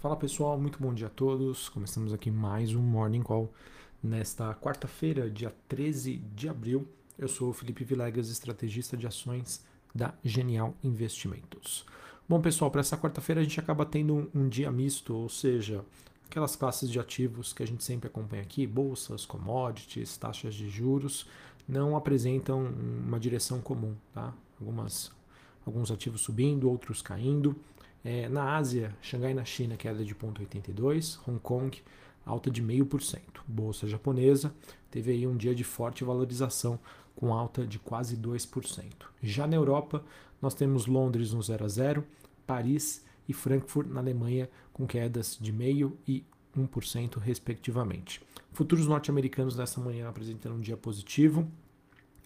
Fala pessoal, muito bom dia a todos. Começamos aqui mais um Morning Call nesta quarta-feira, dia 13 de abril. Eu sou o Felipe Vilegas, estrategista de ações da Genial Investimentos. Bom pessoal, para essa quarta-feira a gente acaba tendo um, um dia misto, ou seja, aquelas classes de ativos que a gente sempre acompanha aqui, bolsas, commodities, taxas de juros, não apresentam uma direção comum, tá? Algumas, alguns ativos subindo, outros caindo. É, na Ásia, Xangai na China, queda de 0,82, Hong Kong, alta de 0,5%. Bolsa japonesa teve aí um dia de forte valorização, com alta de quase 2%. Já na Europa, nós temos Londres no 0 a 0, Paris e Frankfurt na Alemanha com quedas de 0,5% e 1%, respectivamente. Futuros norte-americanos nessa manhã apresentando um dia positivo.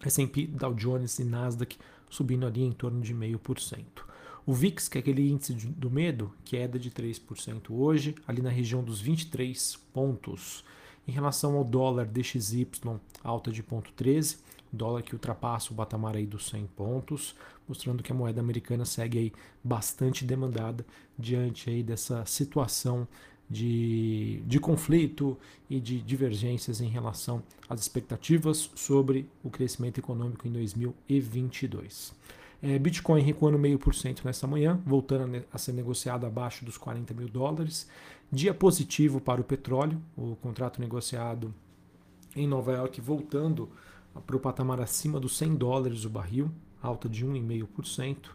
S&P, Dow Jones e Nasdaq subindo ali em torno de 0,5%. O VIX, que é aquele índice do medo, queda de 3% hoje, ali na região dos 23 pontos. Em relação ao dólar DXY, alta de 0,13, dólar que ultrapassa o patamar aí dos 100 pontos, mostrando que a moeda americana segue aí bastante demandada diante aí dessa situação de, de conflito e de divergências em relação às expectativas sobre o crescimento econômico em 2022. É, Bitcoin recuando meio por cento nessa manhã, voltando a ser negociado abaixo dos 40 mil dólares. Dia positivo para o petróleo, o contrato negociado em Nova York voltando para o patamar acima dos 100 dólares o barril, alta de 1,5%.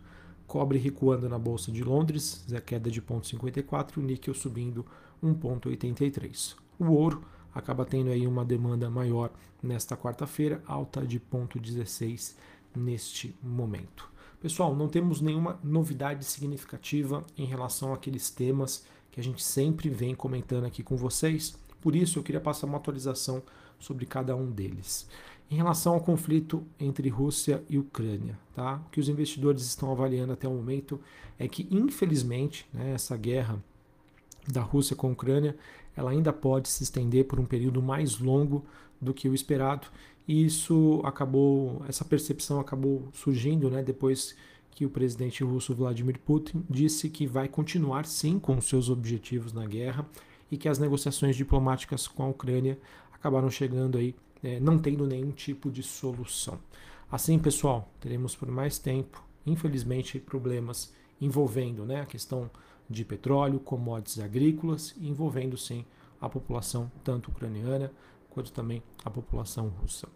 Cobre recuando na Bolsa de Londres, queda de 0,54%, o níquel subindo 1,83%. O ouro acaba tendo aí uma demanda maior nesta quarta-feira, alta de 0,16% neste momento. Pessoal, não temos nenhuma novidade significativa em relação àqueles temas que a gente sempre vem comentando aqui com vocês. Por isso, eu queria passar uma atualização sobre cada um deles. Em relação ao conflito entre Rússia e Ucrânia, tá? o que os investidores estão avaliando até o momento é que, infelizmente, né, essa guerra da Rússia com a Ucrânia ela ainda pode se estender por um período mais longo do que o esperado e isso acabou, essa percepção acabou surgindo né, depois que o presidente russo Vladimir Putin disse que vai continuar sim com seus objetivos na guerra e que as negociações diplomáticas com a Ucrânia acabaram chegando aí, é, não tendo nenhum tipo de solução. Assim, pessoal, teremos por mais tempo, infelizmente, problemas envolvendo né, a questão de petróleo, commodities agrícolas, envolvendo sim a população tanto ucraniana quanto também a população russa.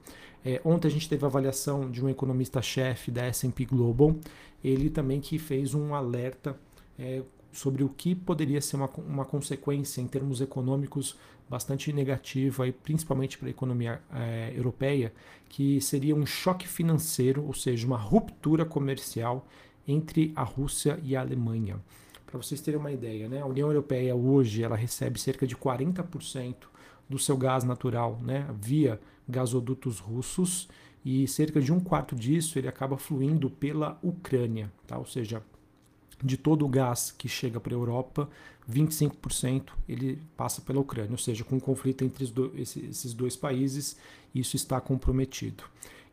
É, ontem a gente teve a avaliação de um economista-chefe da S&P Global, ele também que fez um alerta é, sobre o que poderia ser uma, uma consequência em termos econômicos bastante negativa, aí, principalmente para a economia é, europeia, que seria um choque financeiro, ou seja, uma ruptura comercial entre a Rússia e a Alemanha. Para vocês terem uma ideia, né, a União Europeia hoje ela recebe cerca de 40% do seu gás natural né, via gasodutos russos e cerca de um quarto disso ele acaba fluindo pela Ucrânia, tá? ou seja, de todo o gás que chega para a Europa, 25% ele passa pela Ucrânia, ou seja, com o conflito entre esses dois países, isso está comprometido.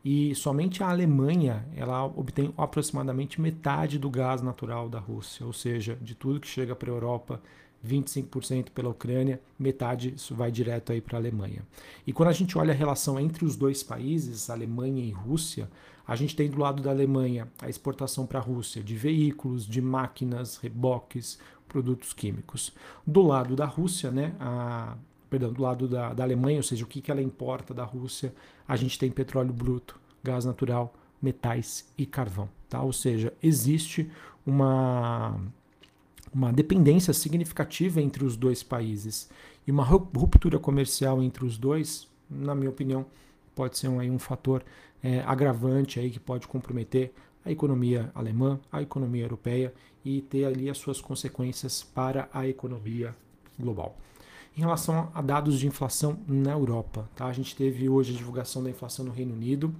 E somente a Alemanha ela obtém aproximadamente metade do gás natural da Rússia, ou seja, de tudo que chega para a Europa 25% pela Ucrânia, metade isso vai direto aí para a Alemanha. E quando a gente olha a relação entre os dois países, Alemanha e Rússia, a gente tem do lado da Alemanha a exportação para a Rússia de veículos, de máquinas, reboques, produtos químicos. Do lado da Rússia, né, a, perdão, do lado da, da Alemanha, ou seja, o que, que ela importa da Rússia, a gente tem petróleo bruto, gás natural, metais e carvão. Tá? Ou seja, existe uma uma dependência significativa entre os dois países e uma ruptura comercial entre os dois, na minha opinião, pode ser um, aí, um fator é, agravante aí que pode comprometer a economia alemã, a economia europeia e ter ali as suas consequências para a economia global. Em relação a dados de inflação na Europa, tá? a gente teve hoje a divulgação da inflação no Reino Unido,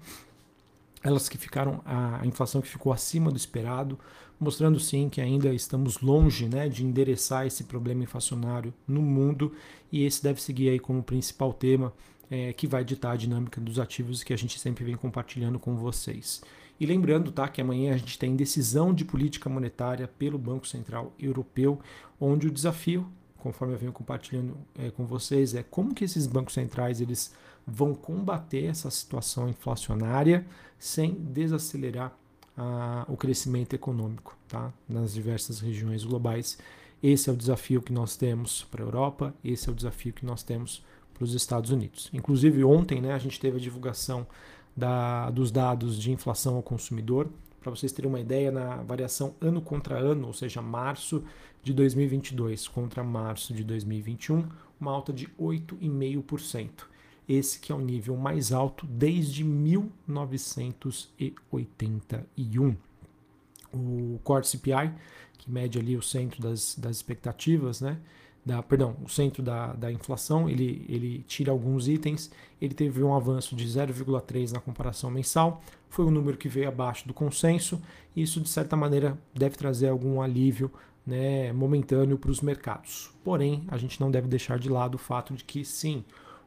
elas que ficaram a inflação que ficou acima do esperado, mostrando sim que ainda estamos longe né, de endereçar esse problema inflacionário no mundo e esse deve seguir aí como principal tema é, que vai ditar a dinâmica dos ativos que a gente sempre vem compartilhando com vocês. E lembrando tá, que amanhã a gente tem decisão de política monetária pelo Banco Central Europeu, onde o desafio conforme eu venho compartilhando é, com vocês, é como que esses bancos centrais eles vão combater essa situação inflacionária sem desacelerar a, o crescimento econômico tá? nas diversas regiões globais. Esse é o desafio que nós temos para a Europa, esse é o desafio que nós temos para os Estados Unidos. Inclusive, ontem né, a gente teve a divulgação da, dos dados de inflação ao consumidor. Para vocês terem uma ideia, na variação ano contra ano, ou seja, março de 2022 contra março de 2021, uma alta de 8,5%. Esse que é o nível mais alto desde 1981. O Core CPI, que mede ali o centro das, das expectativas, né? Da, perdão, o centro da, da inflação, ele, ele tira alguns itens, ele teve um avanço de 0,3 na comparação mensal, foi um número que veio abaixo do consenso, e isso de certa maneira deve trazer algum alívio né, momentâneo para os mercados. Porém, a gente não deve deixar de lado o fato de que sim,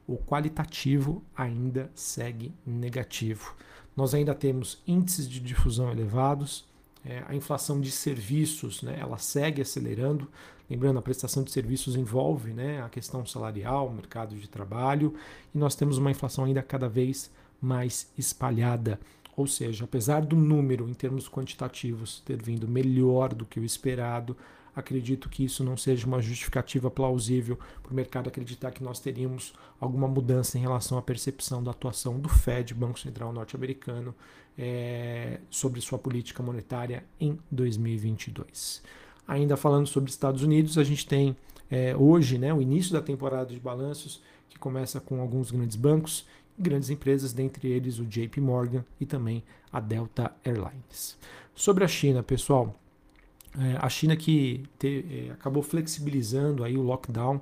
o qualitativo ainda segue negativo. Nós ainda temos índices de difusão elevados, é, a inflação de serviços né, ela segue acelerando. Lembrando, a prestação de serviços envolve né, a questão salarial, o mercado de trabalho, e nós temos uma inflação ainda cada vez mais espalhada. Ou seja, apesar do número em termos quantitativos ter vindo melhor do que o esperado, acredito que isso não seja uma justificativa plausível para o mercado acreditar que nós teríamos alguma mudança em relação à percepção da atuação do Fed, Banco Central Norte-Americano, é, sobre sua política monetária em 2022. Ainda falando sobre Estados Unidos, a gente tem é, hoje né, o início da temporada de balanços, que começa com alguns grandes bancos grandes empresas, dentre eles o JP Morgan e também a Delta Airlines. Sobre a China, pessoal, é, a China que te, é, acabou flexibilizando aí o lockdown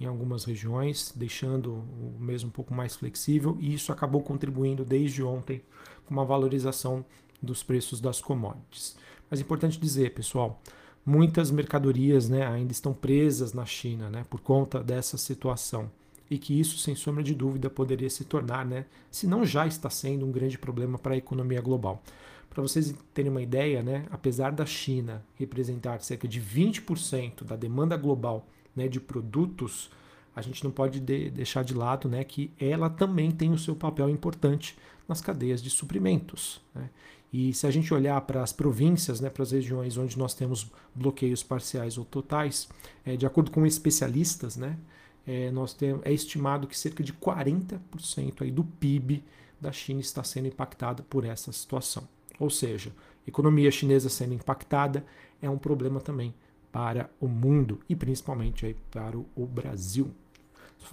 em algumas regiões, deixando o mesmo um pouco mais flexível, e isso acabou contribuindo desde ontem com uma valorização dos preços das commodities. Mas é importante dizer, pessoal, muitas mercadorias né, ainda estão presas na China né, por conta dessa situação. E que isso, sem sombra de dúvida, poderia se tornar, né, se não já está sendo, um grande problema para a economia global. Para vocês terem uma ideia, né, apesar da China representar cerca de 20% da demanda global né, de produtos, a gente não pode de, deixar de lado né, que ela também tem o seu papel importante nas cadeias de suprimentos. Né? E se a gente olhar para as províncias, né, para as regiões onde nós temos bloqueios parciais ou totais, é, de acordo com especialistas, né, é, nós temos, é estimado que cerca de 40% aí do PIB da China está sendo impactada por essa situação. Ou seja, economia chinesa sendo impactada é um problema também para o mundo e principalmente aí para o Brasil.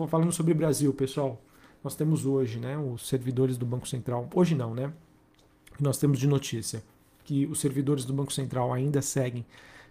Falando sobre o Brasil, pessoal, nós temos hoje, né, os servidores do Banco Central. Hoje não, né? Nós temos de notícia que os servidores do Banco Central ainda seguem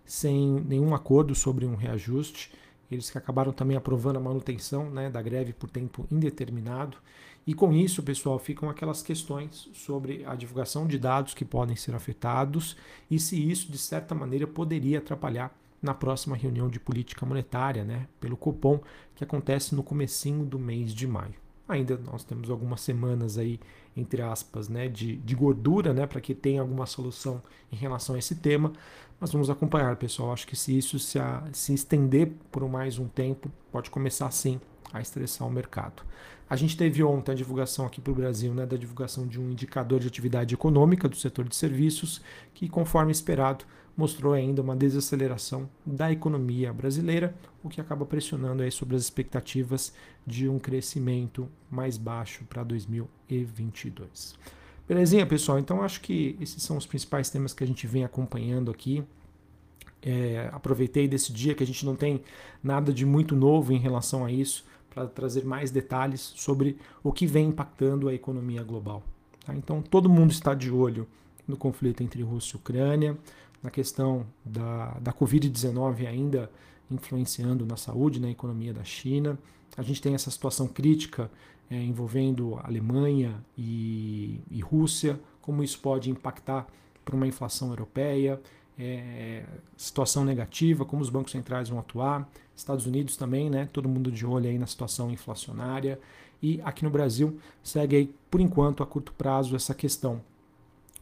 sem nenhum acordo sobre um reajuste. Eles que acabaram também aprovando a manutenção né, da greve por tempo indeterminado. E com isso, pessoal, ficam aquelas questões sobre a divulgação de dados que podem ser afetados e se isso, de certa maneira, poderia atrapalhar na próxima reunião de política monetária, né, pelo Copom, que acontece no comecinho do mês de maio. Ainda nós temos algumas semanas aí, entre aspas, né, de, de gordura, né, para que tenha alguma solução em relação a esse tema. Mas vamos acompanhar, pessoal. Acho que se isso se, a, se estender por mais um tempo, pode começar sim a estressar o mercado. A gente teve ontem a divulgação aqui para o Brasil né, da divulgação de um indicador de atividade econômica do setor de serviços, que, conforme esperado, mostrou ainda uma desaceleração da economia brasileira, o que acaba pressionando aí sobre as expectativas de um crescimento mais baixo para 2022. Belezinha, pessoal? Então acho que esses são os principais temas que a gente vem acompanhando aqui. É, aproveitei desse dia que a gente não tem nada de muito novo em relação a isso para trazer mais detalhes sobre o que vem impactando a economia global. Tá? Então todo mundo está de olho no conflito entre Rússia e Ucrânia na questão da, da Covid-19 ainda influenciando na saúde, na economia da China. A gente tem essa situação crítica é, envolvendo Alemanha e, e, Rússia, como isso pode impactar para uma inflação europeia, é, situação negativa, como os bancos centrais vão atuar, Estados Unidos também, né? Todo mundo de olho aí na situação inflacionária. E aqui no Brasil segue aí, por enquanto, a curto prazo, essa questão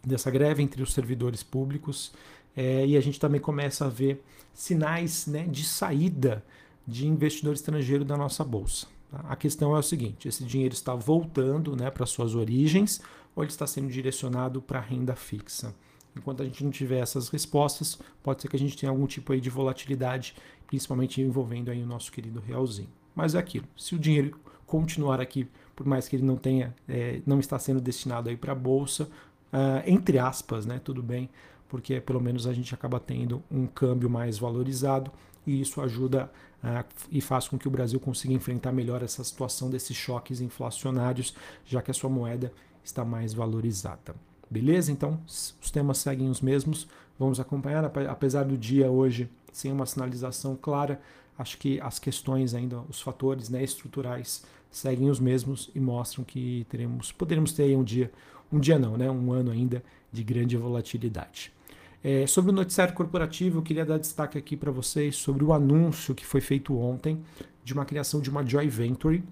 dessa greve entre os servidores públicos é, e a gente também começa a ver sinais né, de saída de investidor estrangeiro da nossa bolsa. Tá? A questão é o seguinte: esse dinheiro está voltando né, para suas origens ou ele está sendo direcionado para renda fixa? Enquanto a gente não tiver essas respostas, pode ser que a gente tenha algum tipo aí de volatilidade, principalmente envolvendo aí o nosso querido realzinho. Mas é aquilo. Se o dinheiro continuar aqui, por mais que ele não tenha, é, não está sendo destinado aí para a bolsa, uh, entre aspas, né? Tudo bem, porque pelo menos a gente acaba tendo um câmbio mais valorizado e isso ajuda uh, e faz com que o Brasil consiga enfrentar melhor essa situação desses choques inflacionários, já que a sua moeda está mais valorizada. Beleza? Então, os temas seguem os mesmos. Vamos acompanhar, apesar do dia hoje sem uma sinalização clara, acho que as questões ainda, os fatores né, estruturais seguem os mesmos e mostram que teremos, poderemos ter um dia, um dia não, né, um ano ainda de grande volatilidade. É, sobre o noticiário corporativo, eu queria dar destaque aqui para vocês sobre o anúncio que foi feito ontem de uma criação de uma joint venture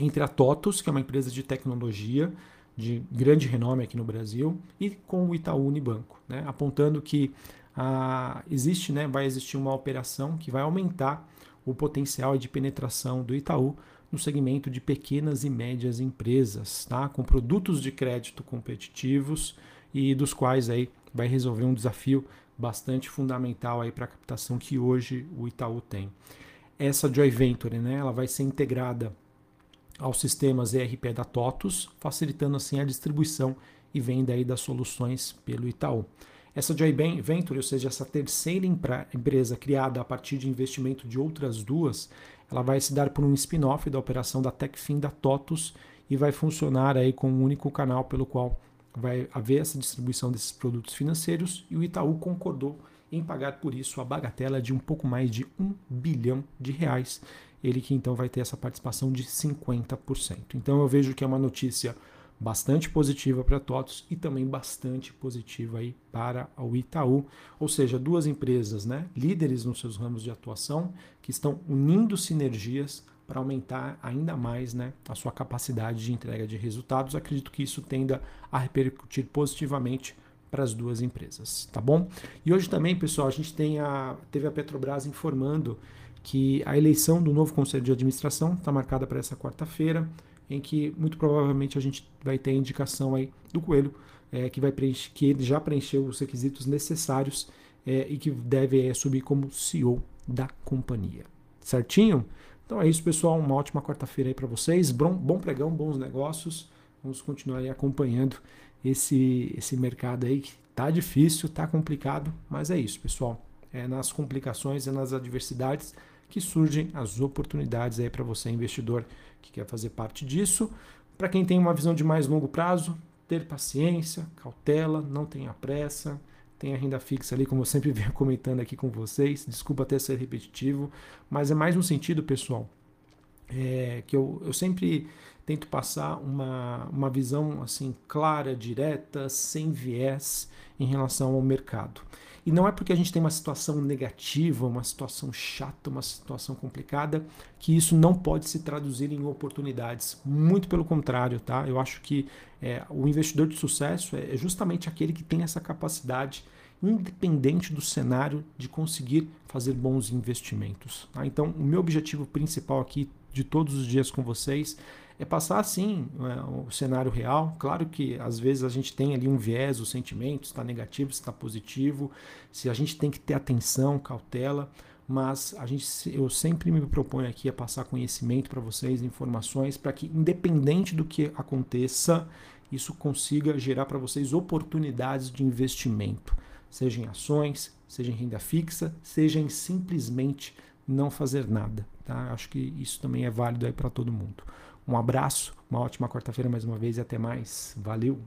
entre a TOTUS, que é uma empresa de tecnologia de grande renome aqui no Brasil, e com o Itaú Unibanco, né, apontando que ah, existe, né, vai existir uma operação que vai aumentar o potencial de penetração do Itaú no segmento de pequenas e médias empresas, tá? com produtos de crédito competitivos e dos quais aí vai resolver um desafio bastante fundamental aí para a captação que hoje o Itaú tem. Essa joint venture, né, ela vai ser integrada aos sistemas ERP da TOTUS, facilitando assim a distribuição e venda aí das soluções pelo Itaú. Essa joint venture, ou seja, essa terceira empresa criada a partir de investimento de outras duas, ela vai se dar por um spin-off da operação da Techfin da TOTUS e vai funcionar aí com um único canal pelo qual vai haver essa distribuição desses produtos financeiros e o Itaú concordou em pagar por isso a bagatela de um pouco mais de um bilhão de reais. Ele que então vai ter essa participação de 50%. Então eu vejo que é uma notícia bastante positiva para a TOTUS e também bastante positiva aí para o Itaú, ou seja, duas empresas, né, líderes nos seus ramos de atuação, que estão unindo sinergias para aumentar ainda mais né, a sua capacidade de entrega de resultados. Acredito que isso tenda a repercutir positivamente para as duas empresas, tá bom? E hoje também, pessoal, a gente tem a, teve a Petrobras informando que a eleição do novo conselho de administração está marcada para essa quarta-feira, em que muito provavelmente a gente vai ter a indicação aí do Coelho, é, que vai preencher, que ele já preencheu os requisitos necessários é, e que deve é, subir como CEO da companhia. Certinho? Então é isso, pessoal. Uma ótima quarta-feira aí para vocês. Bom, bom pregão, bons negócios. Vamos continuar aí acompanhando esse, esse mercado aí que tá difícil, tá complicado, mas é isso, pessoal. É nas complicações e nas adversidades que surgem as oportunidades aí para você, investidor, que quer fazer parte disso. Para quem tem uma visão de mais longo prazo, ter paciência, cautela, não tenha pressa tem a renda fixa ali, como eu sempre venho comentando aqui com vocês. Desculpa até ser repetitivo, mas é mais um sentido, pessoal, é, que eu, eu sempre tento passar uma, uma visão assim clara, direta, sem viés em relação ao mercado. E não é porque a gente tem uma situação negativa, uma situação chata, uma situação complicada, que isso não pode se traduzir em oportunidades. Muito pelo contrário, tá? Eu acho que é, o investidor de sucesso é, justamente aquele que tem essa capacidade, independente do cenário, de conseguir fazer bons investimentos. Tá? Então, o meu objetivo principal aqui de todos os dias com vocês é passar assim é, o cenário real. Claro que às vezes a gente tem ali um viés, o sentimento está negativo, está positivo, se a gente tem que ter atenção, cautela, mas a gente, eu sempre me proponho aqui a passar conhecimento para vocês, informações, para que independente do que aconteça, isso consiga gerar para vocês oportunidades de investimento, seja em ações, seja em renda fixa, seja em simplesmente não fazer nada. Tá? Acho que isso também é válido para todo mundo. Um abraço, uma ótima quarta-feira mais uma vez e até mais. Valeu!